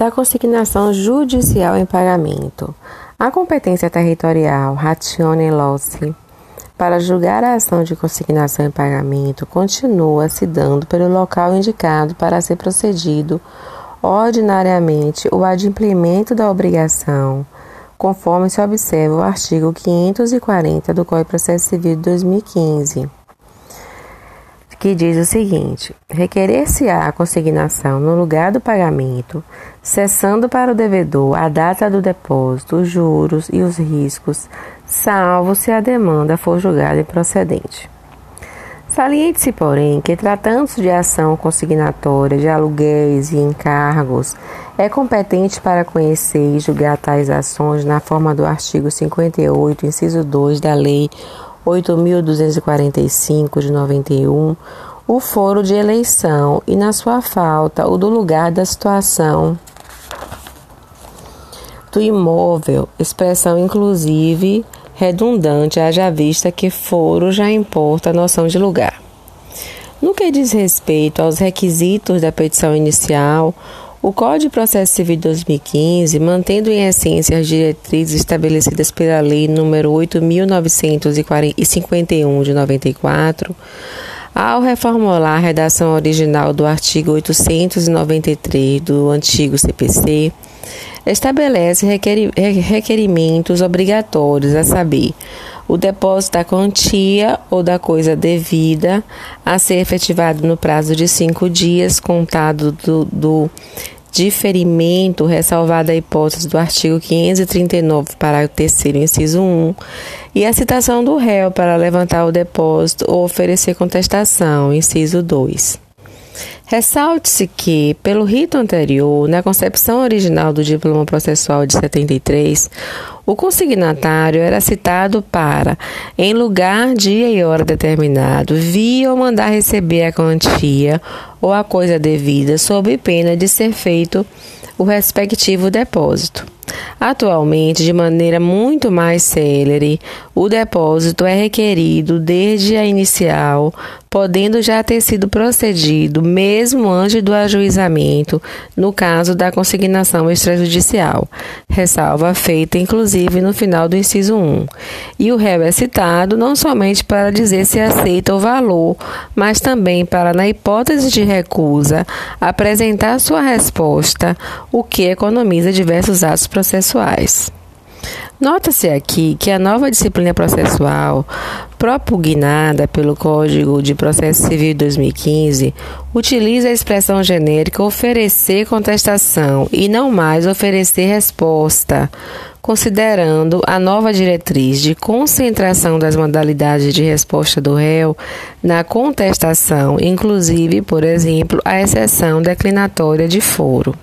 da consignação judicial em pagamento. A competência territorial ratione loci para julgar a ação de consignação em pagamento continua se dando pelo local indicado para ser procedido ordinariamente o adimplemento da obrigação, conforme se observa o artigo 540 do Código de Processo Civil de 2015 que diz o seguinte: requerer-se-á a consignação no lugar do pagamento, cessando para o devedor a data do depósito, os juros e os riscos, salvo se a demanda for julgada improcedente. Saliente-se, porém, que tratando-se de ação consignatória de aluguéis e encargos, é competente para conhecer e julgar tais ações na forma do artigo 58, inciso 2 da Lei 8.245 de 91, o foro de eleição e, na sua falta, o do lugar da situação do imóvel, expressão inclusive redundante, haja vista que foro já importa a noção de lugar. No que diz respeito aos requisitos da petição inicial, o Código de Processo Civil de 2015, mantendo em essência as diretrizes estabelecidas pela Lei nº 8.951 de 94, ao reformular a redação original do artigo 893 do antigo CPC, estabelece requerimentos obrigatórios, a saber, o depósito da quantia ou da coisa devida a ser efetivado no prazo de cinco dias, contado do, do diferimento, ressalvada a hipótese do artigo 539, parágrafo 3, inciso 1, e a citação do réu para levantar o depósito ou oferecer contestação, inciso 2. Ressalte-se que, pelo rito anterior, na concepção original do diploma processual de 73, o consignatário era citado para, em lugar, dia e hora determinado, vir ou mandar receber a quantia ou a coisa devida, sob pena de ser feito o respectivo depósito. Atualmente, de maneira muito mais célere, o depósito é requerido desde a inicial, podendo já ter sido procedido mesmo antes do ajuizamento, no caso da consignação extrajudicial, ressalva feita inclusive no final do inciso 1. E o réu é citado não somente para dizer se aceita o valor, mas também para, na hipótese de recusa, apresentar sua resposta, o que economiza diversos atos processuais. Nota-se aqui que a nova disciplina processual, propugnada pelo Código de Processo Civil 2015, utiliza a expressão genérica oferecer contestação e não mais oferecer resposta, considerando a nova diretriz de concentração das modalidades de resposta do réu na contestação, inclusive, por exemplo, a exceção declinatória de foro.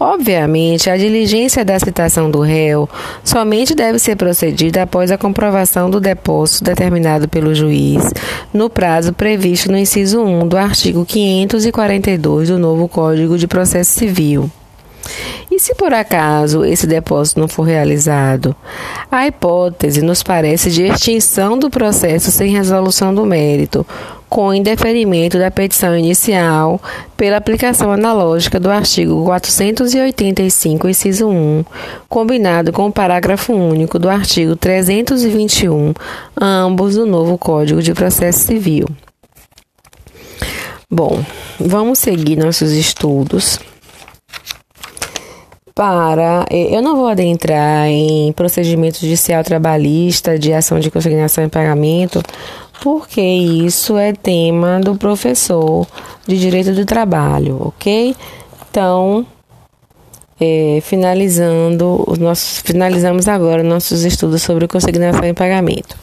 Obviamente, a diligência da citação do réu somente deve ser procedida após a comprovação do depósito determinado pelo juiz no prazo previsto no inciso 1 do artigo 542 do novo Código de Processo Civil. E se por acaso esse depósito não for realizado? A hipótese nos parece de extinção do processo sem resolução do mérito, com indeferimento da petição inicial pela aplicação analógica do artigo 485, inciso 1, combinado com o parágrafo único do artigo 321, ambos do novo Código de Processo Civil. Bom, vamos seguir nossos estudos para. Eu não vou adentrar em procedimento judicial trabalhista de ação de consignação em pagamento, porque isso é tema do professor de direito do trabalho, ok? Então, é, finalizando os nossos, finalizamos agora nossos estudos sobre consignação em pagamento.